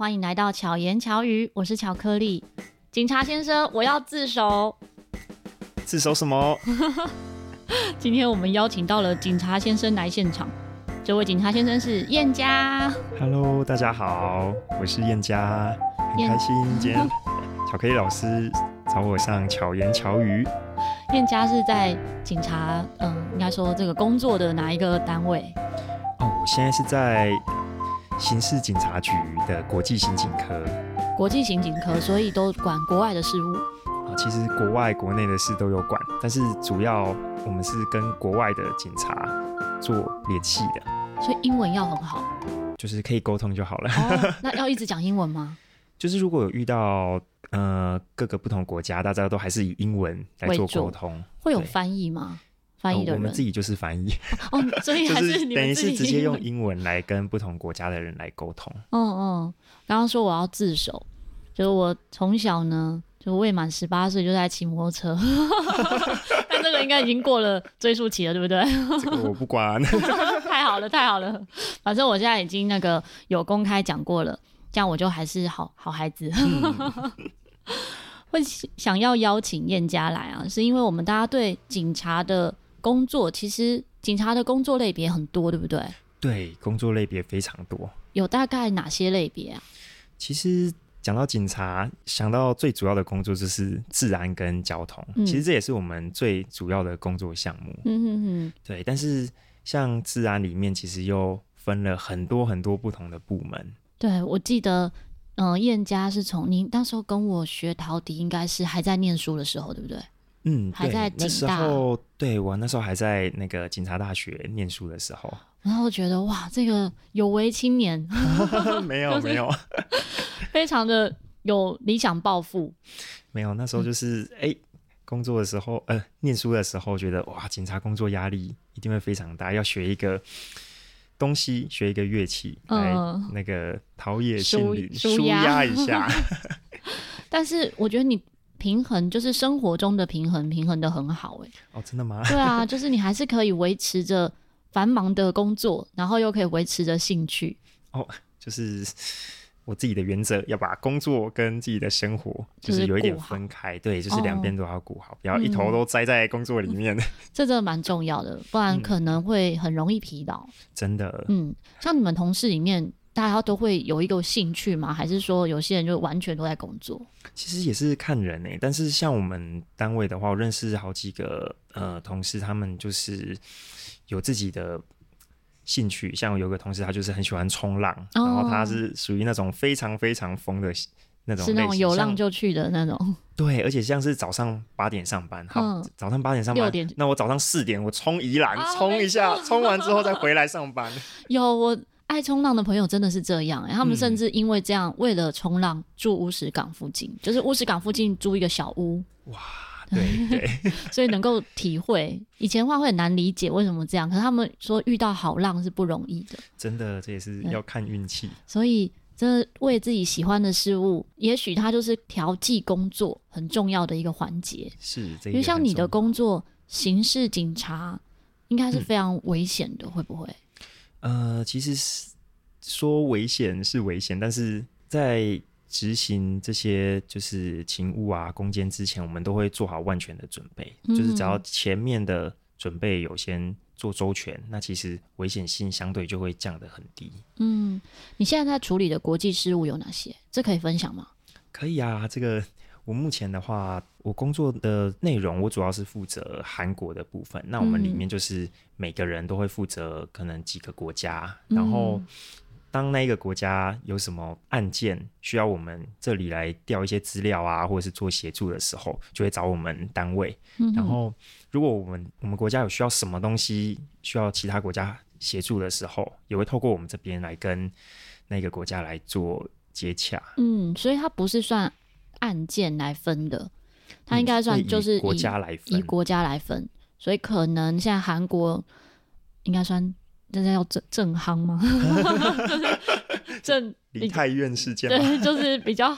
欢迎来到巧言巧语，我是巧克力。警察先生，我要自首。自首什么？今天我们邀请到了警察先生来现场。这位警察先生是燕家。Hello，大家好，我是燕家，很开心今天 巧克力老师找我上巧言巧语。燕家是在警察，嗯，应该说这个工作的哪一个单位？哦，我现在是在。刑事警察局的国际刑警科，国际刑警科，所以都管国外的事务。啊，其实国外、国内的事都有管，但是主要我们是跟国外的警察做联系的。所以英文要很好，就是可以沟通就好了。哦，那要一直讲英文吗？就是如果有遇到呃各个不同国家，大家都还是以英文来做沟通，会有翻译吗？翻译的我们自己就是翻译 哦，所以 还是等于是直接用英文来跟不同国家的人来沟通。嗯嗯，刚刚说我要自首，就是我从小呢就未满十八岁就在骑摩托车，但这个应该已经过了追诉期了，对不对？这个我不管。太好了，太好了，反正我现在已经那个有公开讲过了，这样我就还是好好孩子。嗯会想要邀请燕家来啊，是因为我们大家对警察的。工作其实警察的工作类别很多，对不对？对，工作类别非常多。有大概哪些类别啊？其实讲到警察，想到最主要的工作就是治安跟交通。嗯、其实这也是我们最主要的工作项目。嗯嗯嗯。对，但是像治安里面，其实又分了很多很多不同的部门。对，我记得，嗯、呃，燕家是从您那时候跟我学陶笛，应该是还在念书的时候，对不对？嗯，还在警大。那时候，对，我那时候还在那个警察大学念书的时候，然后觉得哇，这个有为青年，没 有没有，非常的有理想抱负。没有，那时候就是哎、嗯欸，工作的时候，呃，念书的时候，觉得哇，警察工作压力一定会非常大，要学一个东西，学一个乐器，嗯、来那个陶冶心灵，舒压一下。但是我觉得你。平衡就是生活中的平衡，平衡的很好哎、欸。哦，真的吗？对啊，就是你还是可以维持着繁忙的工作，然后又可以维持着兴趣。哦，就是我自己的原则，要把工作跟自己的生活就是有一点分开。对，就是两边都要顾好，哦、不要一头都栽在工作里面。嗯、这真的蛮重要的，不然可能会很容易疲劳。真的。嗯，像你们同事里面。大家都会有一个兴趣吗？还是说有些人就完全都在工作？其实也是看人诶。但是像我们单位的话，我认识好几个呃同事，他们就是有自己的兴趣。像有个同事，他就是很喜欢冲浪，哦、然后他是属于那种非常非常疯的那种，是那种有浪就去的那种。对，而且像是早上八点上班，好，嗯、早上八点上班，六点，那我早上四点我冲宜兰，冲、啊、一下，冲完之后再回来上班。有我。爱冲浪的朋友真的是这样，欸，他们甚至因为这样，为了冲浪住乌石港附近，嗯、就是乌石港附近租一个小屋。哇，对对，所以能够体会。以前的话会很难理解为什么这样，可是他们说遇到好浪是不容易的。真的，这也是要看运气。所以，这为自己喜欢的事物，也许它就是调剂工作很重要的一个环节。是，因为像你的工作，刑事警察应该是非常危险的，嗯、会不会？呃，其实是说危险是危险，但是在执行这些就是勤务啊、攻坚之前，我们都会做好万全的准备。嗯、就是只要前面的准备有先做周全，那其实危险性相对就会降得很低。嗯，你现在在处理的国际事务有哪些？这可以分享吗？可以啊，这个。我目前的话，我工作的内容，我主要是负责韩国的部分。那我们里面就是每个人都会负责可能几个国家，嗯、然后当那一个国家有什么案件需要我们这里来调一些资料啊，或者是做协助的时候，就会找我们单位。嗯、然后如果我们我们国家有需要什么东西需要其他国家协助的时候，也会透过我们这边来跟那个国家来做接洽。嗯，所以它不是算。案件来分的，它应该算就是以、国家来分，以国家来分，所以可能现在韩国应该算现在要正正夯吗？正李泰院事件对，就是比较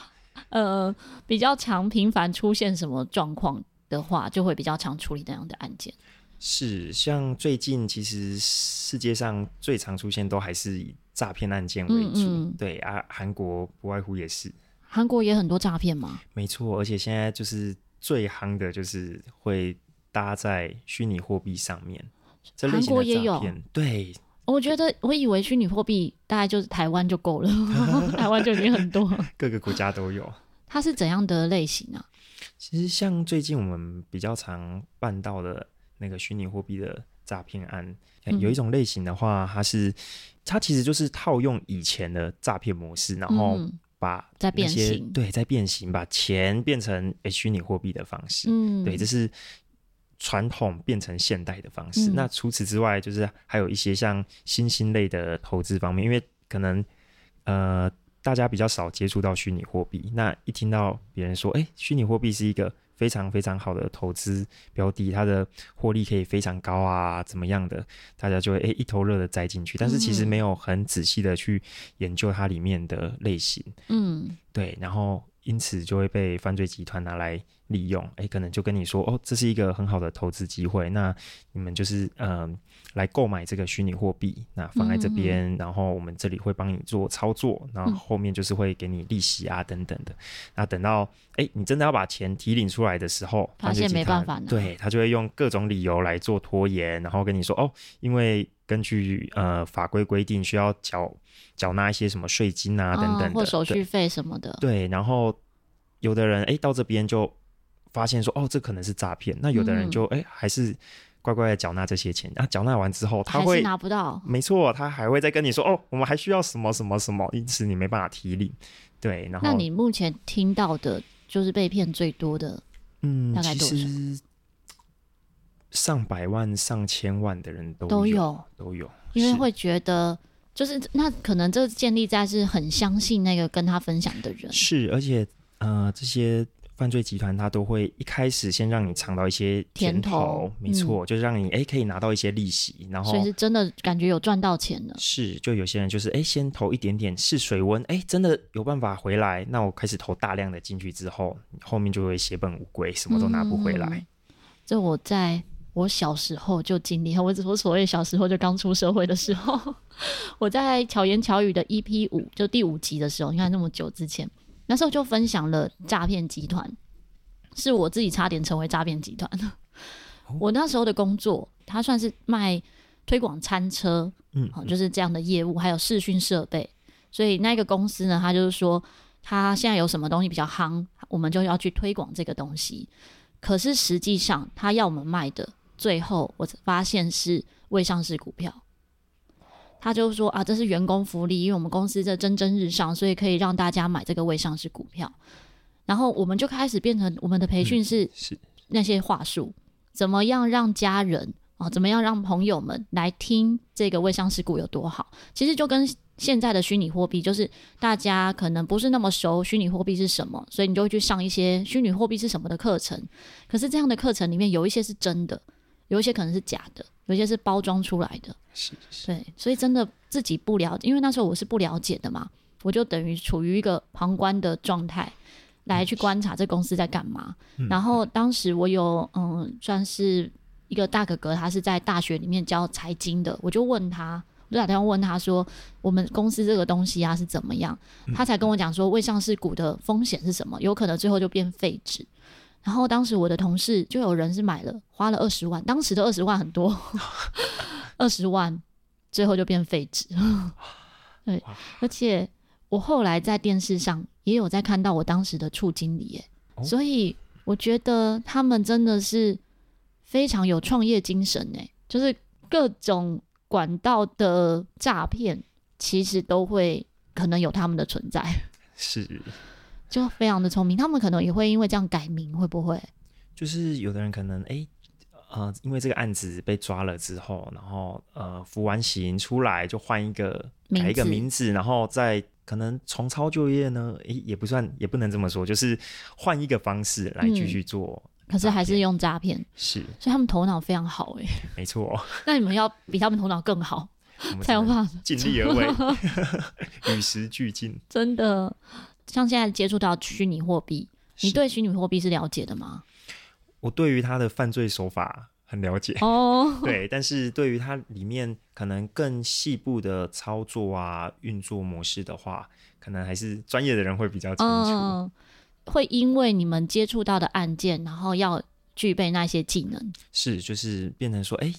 呃比较常频繁出现什么状况的话，就会比较常处理那样的案件。是，像最近其实世界上最常出现都还是以诈骗案件为主。嗯嗯对啊，韩国不外乎也是。韩国也很多诈骗吗？没错，而且现在就是最夯的，就是会搭在虚拟货币上面。韩国也有。对，我觉得我以为虚拟货币大概就是台湾就够了，台湾就已经很多，各个国家都有。它是怎样的类型啊？其实像最近我们比较常办到的那个虚拟货币的诈骗案，嗯，有一种类型的话，它是它其实就是套用以前的诈骗模式，然后。把在变形，对，在变形，把钱变成虚拟货币的方式，嗯，对，这是传统变成现代的方式。嗯、那除此之外，就是还有一些像新兴类的投资方面，因为可能呃大家比较少接触到虚拟货币，那一听到别人说，哎、欸，虚拟货币是一个。非常非常好的投资标的，它的获利可以非常高啊，怎么样的，大家就会诶、欸、一头热的栽进去，但是其实没有很仔细的去研究它里面的类型，嗯，对，然后因此就会被犯罪集团拿来利用，诶、欸，可能就跟你说，哦，这是一个很好的投资机会，那你们就是嗯。呃来购买这个虚拟货币，那放在这边，嗯嗯，然后我们这里会帮你做操作，然后后面就是会给你利息啊等等的。那等到诶，你真的要把钱提领出来的时候，发现没办法呢，对，他就会用各种理由来做拖延，然后跟你说哦，因为根据呃法规规定需要缴缴纳一些什么税金啊等等的，手续费什么的。对，然后有的人哎到这边就发现说哦，这可能是诈骗，那有的人就哎、嗯、还是。乖乖的缴纳这些钱，然后缴纳完之后，他会拿不到。没错，他还会再跟你说哦，我们还需要什么什么什么，因此你没办法提领。对，然后那你目前听到的，就是被骗最多的，嗯，大概多少？上百万、上千万的人都有都有都有，因为会觉得，就是那可能这建立在是很相信那个跟他分享的人，是，而且呃这些。犯罪集团他都会一开始先让你尝到一些甜头，没错，嗯、就是让你哎可以拿到一些利息，然后所以是真的感觉有赚到钱了。是，就有些人就是哎先投一点点试水温，哎真的有办法回来，那我开始投大量的进去之后，后面就会血本无归，什么都拿不回来。嗯、这我在我小时候就经历，我我所谓小时候就刚出社会的时候，我在巧言巧语的 EP 五就第五集的时候，你看那么久之前。那时候就分享了诈骗集团，是我自己差点成为诈骗集团。我那时候的工作，他算是卖推广餐车，嗯，就是这样的业务，还有视讯设备。所以那个公司呢，他就是说，他现在有什么东西比较夯，我们就要去推广这个东西。可是实际上，他要我们卖的，最后我发现是未上市股票。他就说啊，这是员工福利，因为我们公司在蒸蒸日上，所以可以让大家买这个未上市股票。然后我们就开始变成我们的培训是那些话术，怎么样让家人啊，怎么样让朋友们来听这个未上市股有多好。其实就跟现在的虚拟货币，就是大家可能不是那么熟虚拟货币是什么，所以你就会去上一些虚拟货币是什么的课程。可是这样的课程里面有一些是真的，有一些可能是假的，有一些是包装出来的。是，是，对，所以真的自己不了解，因为那时候我是不了解的嘛，我就等于处于一个旁观的状态来去观察这公司在干嘛。嗯、然后当时我有嗯，算是一个大哥哥，他是在大学里面教财经的，我就问他，我就打电话问他说，我们公司这个东西啊是怎么样？他才跟我讲说，未上市股的风险是什么？有可能最后就变废纸。然后当时我的同事就有人是买了，花了二十万，当时的二十万很多。二十万，最后就变废纸。对，而且我后来在电视上也有在看到我当时的处经理，耶，所以我觉得他们真的是非常有创业精神，哎，就是各种管道的诈骗，其实都会可能有他们的存在，是，就非常的聪明。他们可能也会因为这样改名，会不会？就是有的人可能哎。欸呃，因为这个案子被抓了之后，然后呃服完刑出来就换一个改一个名字，然后再可能重操旧业呢？诶，也不算，也不能这么说，就是换一个方式来继续做，嗯。可是还是用诈骗，是，所以他们头脑非常好诶。没错。那你们要比他们头脑更好，才有办法尽力而为，与时俱进。真的，像现在接触到虚拟货币，你对虚拟货币是了解的吗？我对于它的犯罪手法很了解哦。对，但是对于它里面可能更细部的操作啊、运作模式的话，可能还是专业的人会比较清楚。嗯，会因为你们接触到的案件，然后要具备那些技能，是就是变成说，哎。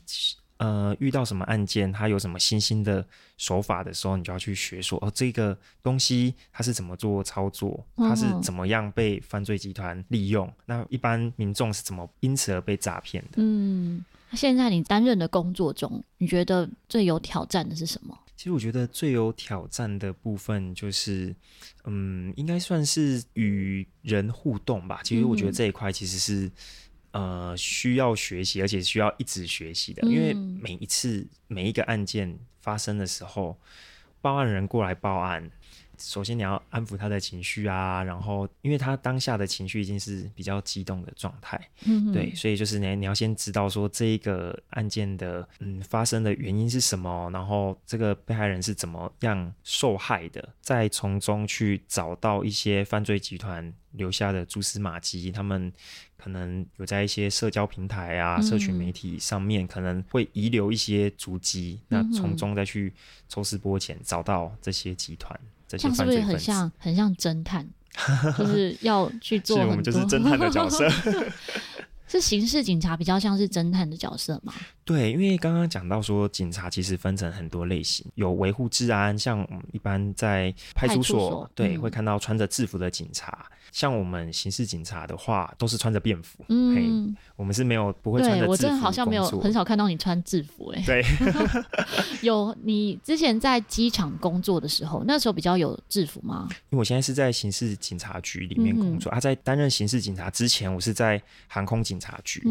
呃，遇到什么案件，他有什么新兴的手法的时候，你就要去学说哦，这个东西它是怎么做操作，它是怎么样被犯罪集团利用，嗯、那一般民众是怎么因此而被诈骗的？嗯，现在你担任的工作中，你觉得最有挑战的是什么？其实我觉得最有挑战的部分就是，嗯，应该算是与人互动吧。其实我觉得这一块其实是。呃，需要学习，而且需要一直学习的，因为每一次每一个案件发生的时候，报案人过来报案。首先你要安抚他的情绪啊，然后因为他当下的情绪已经是比较激动的状态，嗯，对，所以就是你你要先知道说这一个案件的嗯发生的原因是什么，然后这个被害人是怎么样受害的，再从中去找到一些犯罪集团留下的蛛丝马迹，他们可能有在一些社交平台啊、社群媒体上面可能会遗留一些足迹，嗯，那从中再去抽丝剥茧，找到这些集团。这样是不是很像很像侦探？就是要去 做我们就是侦探的角色。是刑事警察比较像是侦探的角色吗？对，因为刚刚讲到说，警察其实分成很多类型，有维护治安，像我们一般在派出所，出所对、嗯、会看到穿着制服的警察。像我们刑事警察的话，都是穿着便服。嗯，我们是没有不会穿着制服。我真的好像没有很少看到你穿制服哎、欸。对，有你之前在机场工作的时候，那时候比较有制服吗？因为我现在是在刑事警察局里面工作，嗯、啊，在担任刑事警察之前，我是在航空警察局。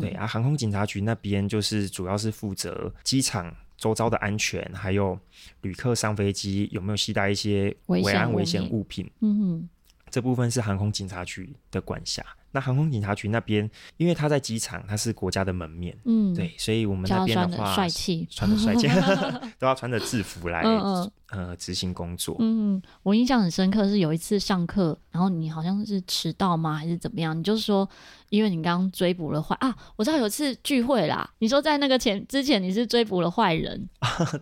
对啊，航空警察局那边就是主要是负责机场周遭的安全，还有旅客上飞机有没有携带一些危安危险物品。嗯哼。这部分是航空警察局的管辖。那航空警察局那边，因为他在机场，他是国家的门面，嗯，对，所以我们那边的话，帅气，穿的帅气，都要穿着制服来，嗯嗯呃，执行工作。嗯，我印象很深刻，是有一次上课，然后你好像是迟到吗，还是怎么样？你就是说，因为你刚刚追捕了坏啊，我知道有一次聚会啦，你说在那个前之前你是追捕了坏人，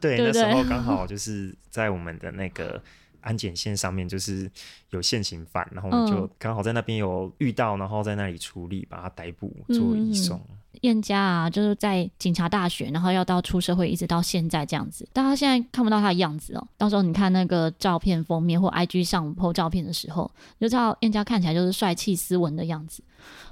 对，对对，那时候刚好就是在我们的那个。安检线上面就是有现行犯，然后我们就刚好在那边有遇到，然后在那里处理，把他逮捕做移送。燕家啊，就是在警察大学，然后要到出社会，一直到现在这样子。但他现在看不到他的样子哦，到时候你看那个照片封面或 IG 上 po 照片的时候，你就知道燕家看起来就是帅气斯文的样子。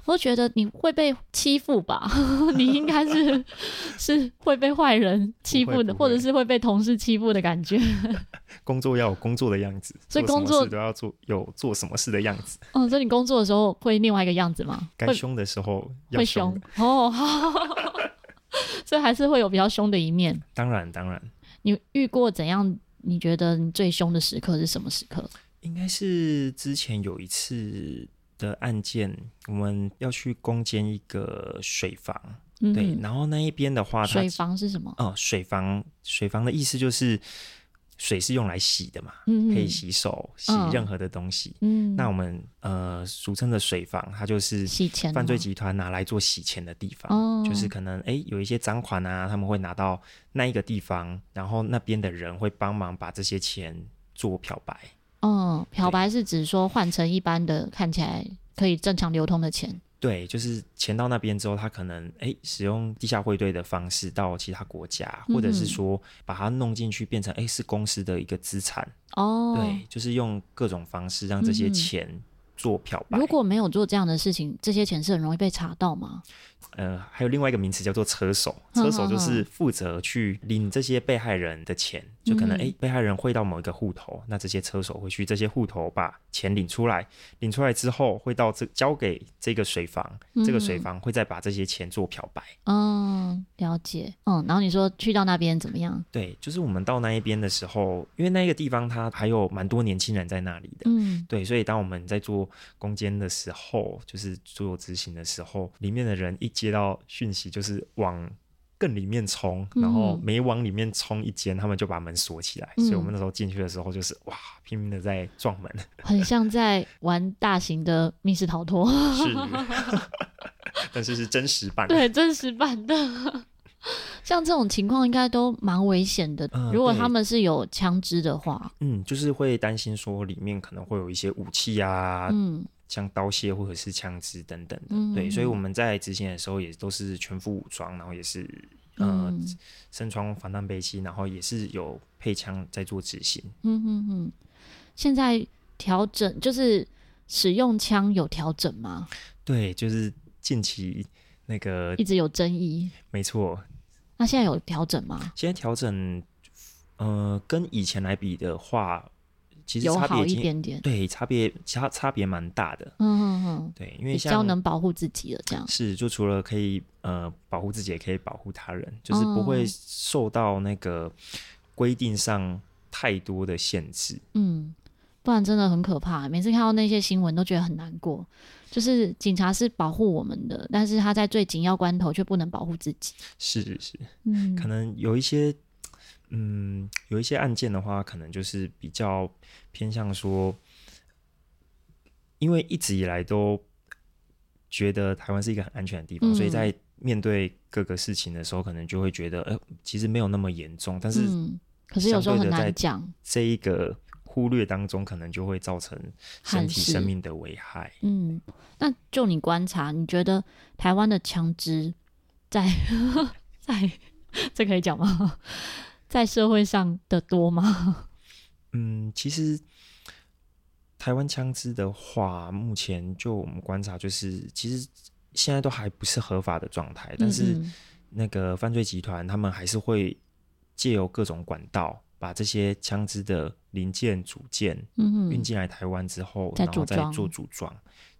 我觉得你会被欺负吧？你应该是 是会被坏人欺负的，或者是会被同事欺负的感觉。工作要有工作的样子，所以工作都要做有做什么事的样子。嗯，所以你工作的时候会另外一个样子吗？该凶的时候要凶会凶哦，所以还是会有比较凶的一面。当然，当然。你遇过怎样？你觉得你最凶的时刻是什么时刻？应该是之前有一次。的案件，我们要去攻坚一个水房，嗯、对，然后那一边的话，水房是什么？哦，水房，水房的意思就是水是用来洗的嘛，嗯、可以洗手、洗任何的东西。嗯，那我们呃俗称的水房，它就是洗钱，犯罪集团拿来做洗钱的地方，就是可能哎有一些赃款啊，他们会拿到那一个地方，然后那边的人会帮忙把这些钱做漂白。嗯，漂白是指说换成一般的看起来可以正常流通的钱。对，就是钱到那边之后，他可能哎、欸、使用地下汇兑的方式到其他国家，或者是说把它弄进去变成哎、欸、是公司的一个资产。哦，对，就是用各种方式让这些钱做漂白。如果没有做这样的事情，这些钱是很容易被查到吗？呃，还有另外一个名词叫做车手，车手就是负责去领这些被害人的钱，嗯、就可能哎，被害人汇到某一个户头，那这些车手会去这些户头把钱领出来，领出来之后会到这交给这个水房，嗯、这个水房会再把这些钱做漂白。嗯，了解。嗯，然后你说去到那边怎么样？对，就是我们到那一边的时候，因为那个地方它还有蛮多年轻人在那里的，嗯，对，所以当我们在做攻坚的时候，就是做执行的时候，里面的人一。接到讯息就是往更里面冲，然后每往里面冲一间，他们就把门锁起来。嗯、所以我们那时候进去的时候就是哇，拼命的在撞门，很像在玩大型的密室逃脱。是，但是是真实版，对，真实版的。像这种情况应该都蛮危险的。嗯、如果他们是有枪支的话，嗯，就是会担心说里面可能会有一些武器啊，嗯，像刀械或者是枪支等等的。嗯、对，所以我们在执行的时候也都是全副武装，然后也是呃身穿防弹背心，然后也是有配枪在做执行。嗯嗯嗯。现在调整就是使用枪有调整吗？对，就是近期那个一直有争议。没错。那现在有调整吗？现在调整，呃，跟以前来比的话，其实差别一点点。对，差别差差别蛮大的。嗯嗯嗯。对，因为比较能保护自己了，这样是就除了可以呃保护自己，也可以保护他人，就是不会受到那个规定上太多的限制。嗯。不然真的很可怕。每次看到那些新闻，都觉得很难过。就是警察是保护我们的，但是他在最紧要关头却不能保护自己。是是是，嗯，可能有一些，嗯，有一些案件的话，可能就是比较偏向说，因为一直以来都觉得台湾是一个很安全的地方，嗯，所以在面对各个事情的时候，可能就会觉得，呃，其实没有那么严重。但是，嗯，可是有时候很难讲这一个。忽略当中，可能就会造成身体生命的危害。嗯，那就你观察，你觉得台湾的枪支在 在 这可以讲吗？在社会上的多吗？嗯，其实台湾枪支的话，目前就我们观察，就是其实现在都还不是合法的状态，但是那个犯罪集团他们还是会借由各种管道。把这些枪支的零件组件运进来台湾之后，然后再做组装。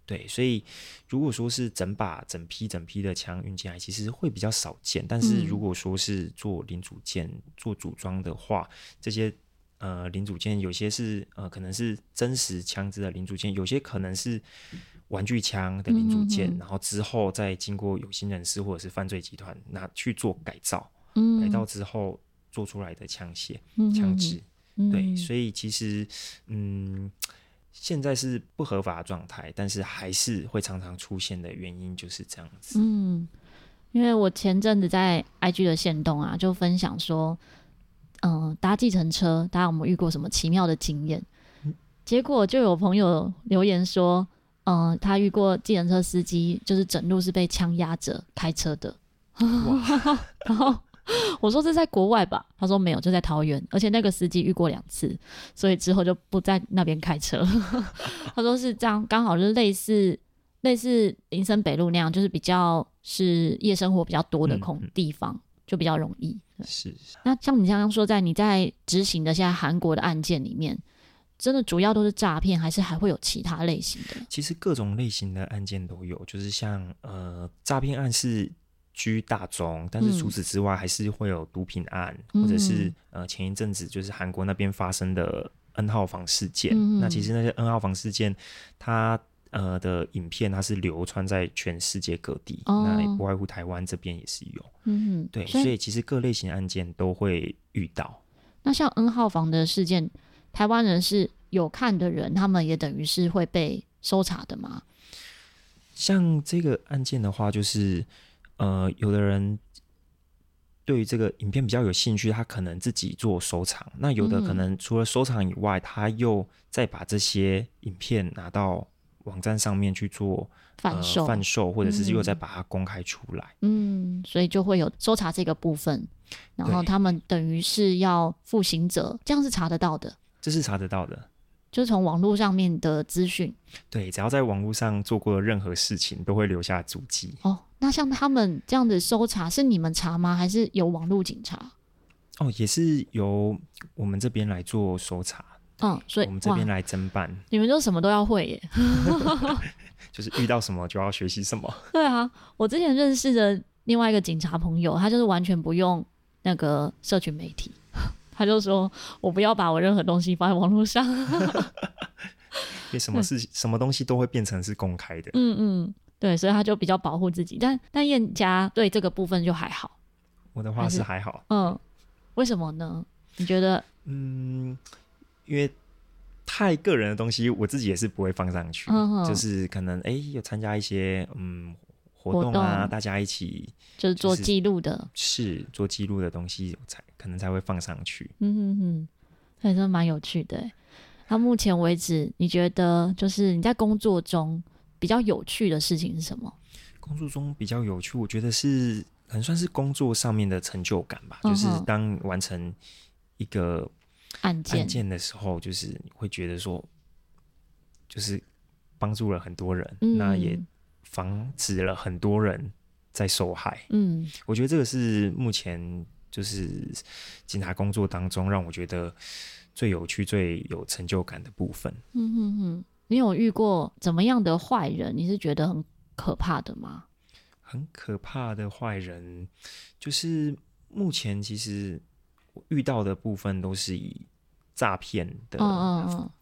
对，所以如果说是整把、整批、整批的枪运进来，其实会比较少见。但是如果说是做零组件、做组装的话，这些呃零组件有些是呃可能是真实枪支的零组件，有些可能是玩具枪的零组件，然后之后再经过有心人士或者是犯罪集团拿去做改造，改造之后。做出来的枪械、枪支，对，所以其实，嗯，现在是不合法的状态，但是还是会常常出现的原因就是这样子。嗯，因为我前阵子在 IG 的线动啊，就分享说，嗯、呃，搭计程车，大家有没有遇过什么奇妙的经验？结果就有朋友留言说，嗯、呃，他遇过计程车司机，就是整路是被枪压着开车的，哇 然后。我说这在国外吧，他说没有，就在桃园，而且那个司机遇过两次，所以之后就不在那边开车。他说是这样，刚好就是类似类似林森北路那样，就是比较是夜生活比较多的空地方，嗯嗯、就比较容易。是。那像你刚刚说，在你在执行的现在韩国的案件里面，真的主要都是诈骗，还是还会有其他类型的？其实各种类型的案件都有，就是像呃诈骗案是。居大宗，但是除此之外，还是会有毒品案，嗯、或者是呃前一阵子就是韩国那边发生的 N 号房事件。嗯、那其实那些 N 号房事件，它呃的影片它是流传在全世界各地，哦、那也不外乎台湾这边也是有。嗯，对，所以，所以其实各类型案件都会遇到。那像 N 号房的事件，台湾人是有看的人，他们也等于是会被搜查的吗？像这个案件的话，就是。呃，有的人对于这个影片比较有兴趣，他可能自己做收藏。那有的可能除了收藏以外，嗯、他又再把这些影片拿到网站上面去做贩售、呃、贩售，或者是又再把它公开出来。嗯，所以就会有搜查这个部分，然后他们等于是要负刑责，这样是查得到的。这是查得到的。就是从网络上面的资讯，对，只要在网络上做过的任何事情，都会留下足迹。哦，那像他们这样子搜查，是你们查吗？还是有网络警察？哦，也是由我们这边来做搜查。嗯，所以我们这边来侦办。你们就什么都要会耶，就是遇到什么就要学习什么。对啊，我之前认识的另外一个警察朋友，他就是完全不用那个社群媒体。他就说：“我不要把我任何东西放在网络上，因为什么事情、什么东西都会变成是公开的。”嗯嗯，对，所以他就比较保护自己。但但燕家对这个部分就还好。我的话是还好。嗯，为什么呢？你觉得？嗯，因为太个人的东西，我自己也是不会放上去。嗯，就是可能哎、欸，有参加一些嗯。活动啊，动大家一起就是做记录的，是做记录的东西才可能才会放上去。嗯哼哼，还是蛮有趣的。那目前为止，你觉得就是你在工作中比较有趣的事情是什么？工作中比较有趣，我觉得是可能算是工作上面的成就感吧。嗯、就是当完成一个案件案件的时候，就是你会觉得说，就是帮助了很多人，嗯、那也防止了很多人在受害。嗯，我觉得这个是目前就是警察工作当中让我觉得。最有趣、最有成就感的部分。嗯哼哼，你有遇过怎么样的坏人？你是觉得很可怕的吗？很可怕的坏人，就是目前其实遇到的部分都是以诈骗的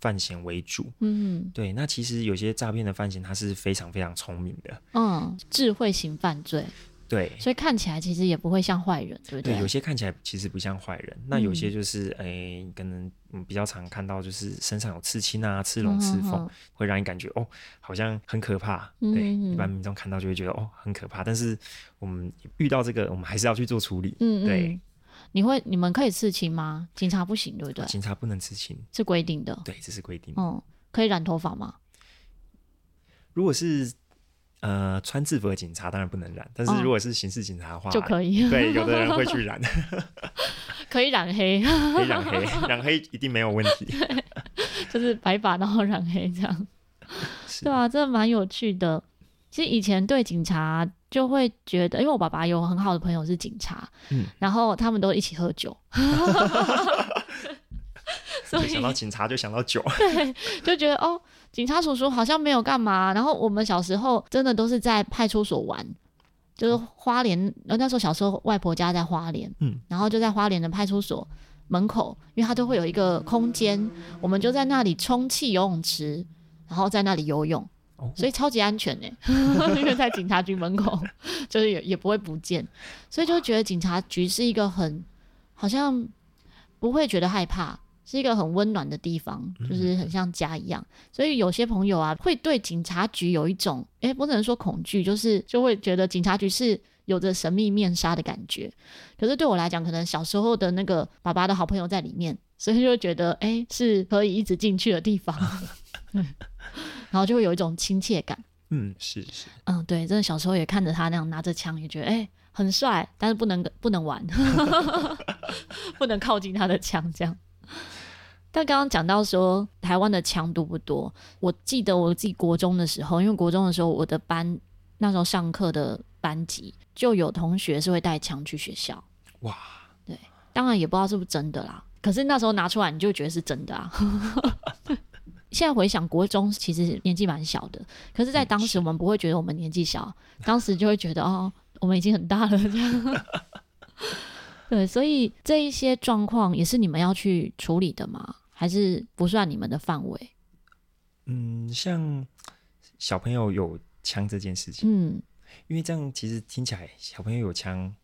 犯嫌为主。嗯嗯，对。那其实有些诈骗的犯嫌，他是非常非常聪明的。嗯，智慧型犯罪。对，所以看起来其实也不会像坏人，对不对？对，有些看起来其实不像坏人，那有些就是哎、嗯，可能嗯比较常看到就是身上有刺青啊、刺龙、刺凤、嗯，会让你感觉哦，好像很可怕。嗯、对，一般民众看到就会觉得哦很可怕，但是我们遇到这个，我们还是要去做处理。嗯，对。你会你们可以刺青吗？警察不行，对不对？警察不能刺青，是规定的。对，这是规定。嗯，可以染头发吗？如果是。呃，穿制服的警察当然不能染，但是如果是刑事警察的话，就可以。对，有的人会去染，可以染黑，可以染黑，染黑一定没有问题。就是白发然后染黑这样，对啊，这蛮有趣的。其实以前对警察就会觉得，因为我爸爸有很好的朋友是警察，嗯，然后他们都一起喝酒。所以想到警察就想到酒，对，就觉得哦，警察叔叔好像没有干嘛。然后我们小时候真的都是在派出所玩，就是花莲，那时候小时候外婆家在花莲，嗯，然后就在花莲的派出所门口，因为它都会有一个空间，我们就在那里充气游泳池，然后在那里游泳，所以超级安全呢，因为在警察局门口，就是也也不会不见，所以就觉得警察局是一个很好像不会觉得害怕。是一个很温暖的地方，就是很像家一样。嗯、所以有些朋友啊，会对警察局有一种，哎、欸，不能说恐惧，就是就会觉得警察局是有着神秘面纱的感觉。可是对我来讲，可能小时候的那个爸爸的好朋友在里面，所以就会觉得，哎、欸，是可以一直进去的地方。然后就会有一种亲切感。嗯，是是。嗯，对，真的小时候也看着他那样拿着枪，也觉得，哎、欸，很帅，但是不能不能玩，不能靠近他的枪，这样。但刚刚讲到说台湾的枪多不多？我记得我自己国中的时候，因为国中的时候我的班那时候上课的班级就有同学是会带枪去学校。哇，对，当然也不知道是不是真的啦。可是那时候拿出来你就觉得是真的啊。现在回想国中其实年纪蛮小的，可是在当时我们不会觉得我们年纪小，当时就会觉得哦，我们已经很大了这样。对，所以这一些状况也是你们要去处理的吗？还是不算你们的范围？嗯，像小朋友有枪这件事情，嗯，因为这样其实听起来小朋友有枪，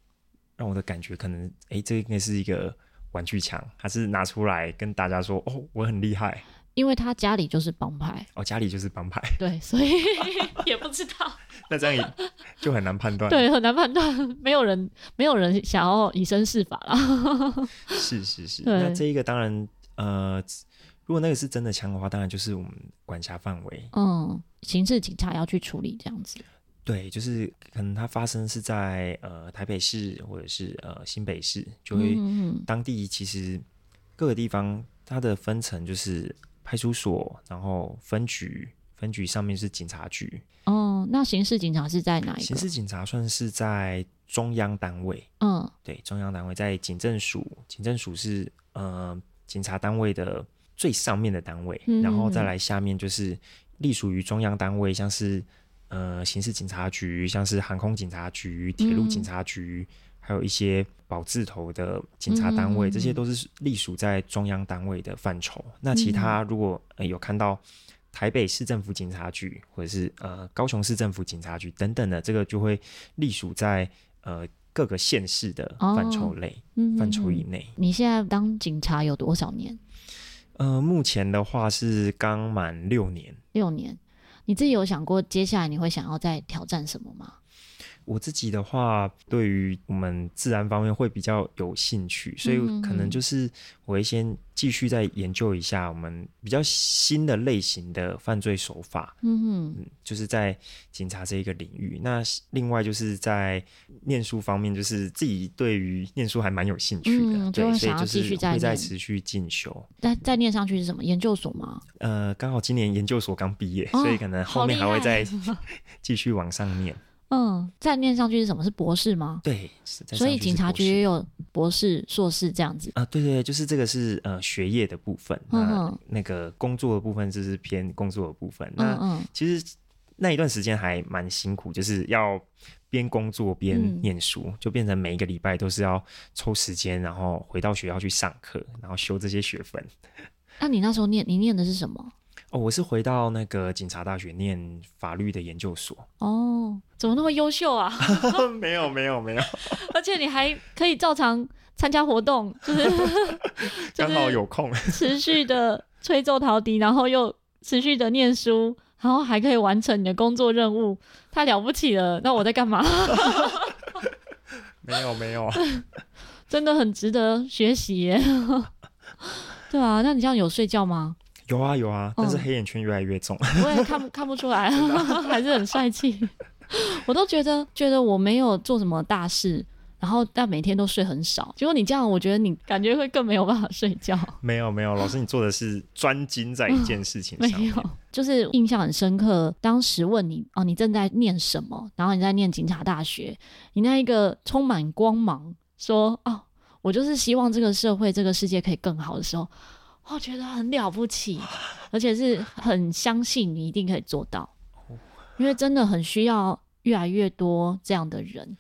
让我的感觉可能，哎、欸，这应该是一个玩具枪，还是拿出来跟大家说，哦，我很厉害。因为他家里就是帮派，哦，家里就是帮派，对，所以 也不知道。那这样也就很难判断，对，很难判断，没有人，没有人想要以身试法了。是是是，那这一个当然。呃，如果那个是真的枪的话，当然就是我们管辖范围。嗯，刑事警察要去处理这样子。对，就是可能它发生是在呃台北市或者是呃新北市，就会当地其实各个地方它的分层就是派出所，然后分局，分局上面是警察局。哦，那刑事警察是在哪一个？刑事警察算是在中央单位。嗯，对，中央单位在警政署，警政署是呃。警察单位的最上面的单位，嗯、然后再来下面就是隶属于中央单位，像是呃刑事警察局，像是航空警察局、铁路警察局，嗯、还有一些保字头的警察单位，嗯、这些都是隶属在中央单位的范畴。嗯、那其他如果、呃、有看到台北市政府警察局，或者是呃高雄市政府警察局等等的，这个就会隶属在呃。各个县市的范畴内，范畴、以内。你现在当警察有多少年？呃，目前的话是刚满六年。六年，你自己有想过接下来你会想要再挑战什么吗？我自己的话，对于我们自然方面会比较有兴趣，所以可能就是我会先继续再研究一下我们比较新的类型的犯罪手法。嗯嗯，就是在警察这一个领域。那另外就是在念书方面，就是自己对于念书还蛮有兴趣的，嗯、对，所以就是会再持续进修。再再念上去是什么？研究所吗？呃，刚好今年研究所刚毕业，哦、所以可能后面还会再 继续往上念。嗯，再念上去是什么？是博士吗？对，是所以警察局也有博士、硕士这样子啊？对对对，就是这个是呃学业的部分，嗯嗯，那那个工作的部分就是偏工作的部分。那其实那一段时间还蛮辛苦，就是要边工作边念书，嗯，就变成每一个礼拜都是要抽时间，然后回到学校去上课，然后修这些学分。那你那时候念，你念的是什么？哦，我是回到那个警察大学念法律的研究所。哦，怎么那么优秀啊？没有没有没有，而且你还可以照常参加活动，就是 刚好有空，持续的吹奏陶笛，然后又持续的念书，然后还可以完成你的工作任务，太了不起了！那我在干嘛？没有没有啊，真的很值得学习耶。对啊，那你这样有睡觉吗？有啊有啊，但是黑眼圈越来越重。嗯、我也看不看不出来，还是很帅气。我都觉得觉得我没有做什么大事，然后但每天都睡很少。结果你这样，我觉得你感觉会更没有办法睡觉。没有没有，老师你做的是专精在一件事情上、嗯。没有，就是印象很深刻。当时问你哦，你正在念什么？然后你在念警察大学，你那一个充满光芒，说哦，我就是希望这个社会、这个世界可以更好的时候。我觉得很了不起，而且是很相信你一定可以做到，因为真的很需要越来越多这样的人。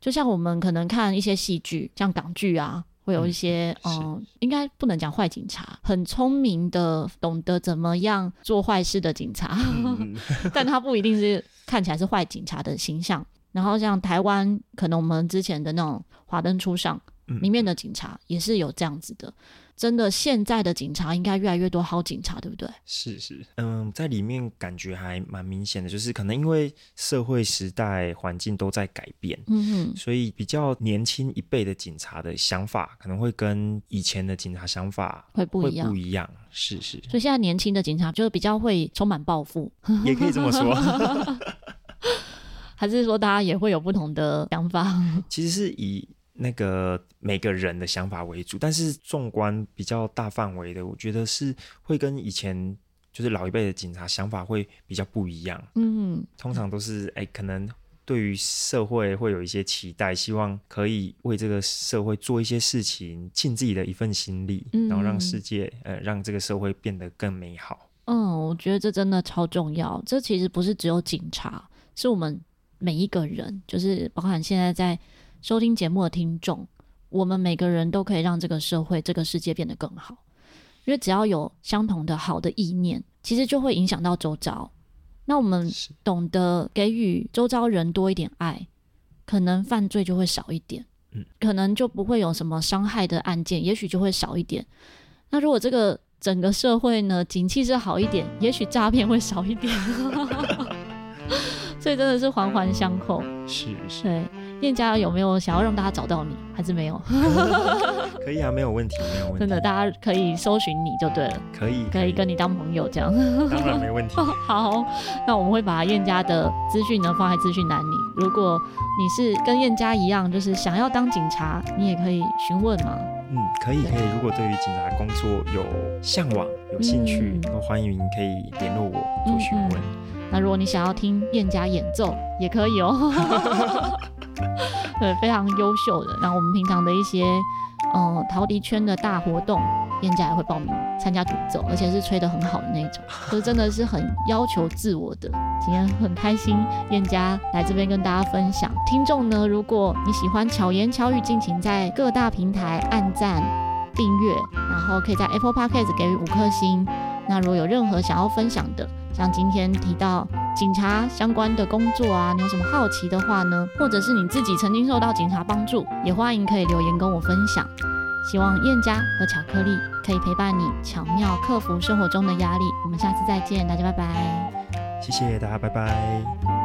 就像我们可能看一些戏剧，像港剧啊，会有一些嗯，嗯，应该不能讲坏警察，很聪明的，懂得怎么样做坏事的警察，嗯、但他不一定是看起来是坏警察的形象。然后像台湾，可能我们之前的那种《华灯初上》里面的警察也是有这样子的。真的，现在的警察应该越来越多好警察，对不对？是是，嗯，在里面感觉还蛮明显的，就是可能因为社会时代环境都在改变，嗯哼，所以比较年轻一辈的警察的想法可能会跟以前的警察想法会不一样，不一样，是是。所以现在年轻的警察就是比较会充满抱负，也可以这么说，还是说大家也会有不同的想法？其实是以。那个每个人的想法为主，但是纵观比较大范围的，我觉得是会跟以前就是老一辈的警察想法会比较不一样。嗯，通常都是哎，可能对于社会会有一些期待，希望可以为这个社会做一些事情，尽自己的一份心力，嗯，然后让世界呃让这个社会变得更美好。嗯，我觉得这真的超重要。这其实不是只有警察，是我们每一个人，就是包含现在在。收听节目的听众，我们每个人都可以让这个社会、这个世界变得更好，因为只要有相同的好的意念，其实就会影响到周遭。那我们懂得给予周遭人多一点爱，可能犯罪就会少一点，嗯，可能就不会有什么伤害的案件，也许就会少一点。那如果这个整个社会呢，景气是好一点，也许诈骗会少一点。所以真的是环环相扣，是是。对。燕家有没有想要让大家找到你，还是没有？可以啊，没有问题，没有问题。真的，大家可以搜寻你就对了。可以，可以跟你当朋友这样。当然没问题。好，那我们会把燕家的资讯呢放在资讯栏里。如果你是跟燕家一样，就是想要当警察，你也可以询问嘛。嗯，可以可以。如果对于警察工作有向往、有兴趣，都、嗯、欢迎可以联络我做询问、嗯。那如果你想要听燕家演奏，也可以哦。对，非常优秀的。那我们平常的一些，嗯、呃，陶笛圈的大活动，燕家也会报名参加独奏，而且是吹得很好的那种，就真的是很要求自我的。今天很开心，燕家来这边跟大家分享。听众呢，如果你喜欢巧言巧语，敬请在各大平台按赞、订阅，然后可以在 Apple Podcast 给予五颗星。那如果有任何想要分享的，像今天提到警察相关的工作啊，你有什么好奇的话呢？或者是你自己曾经受到警察帮助，也欢迎可以留言跟我分享。希望燕家和巧克力可以陪伴你，巧妙克服生活中的压力。我们下次再见，大家拜拜。谢谢大家，拜拜。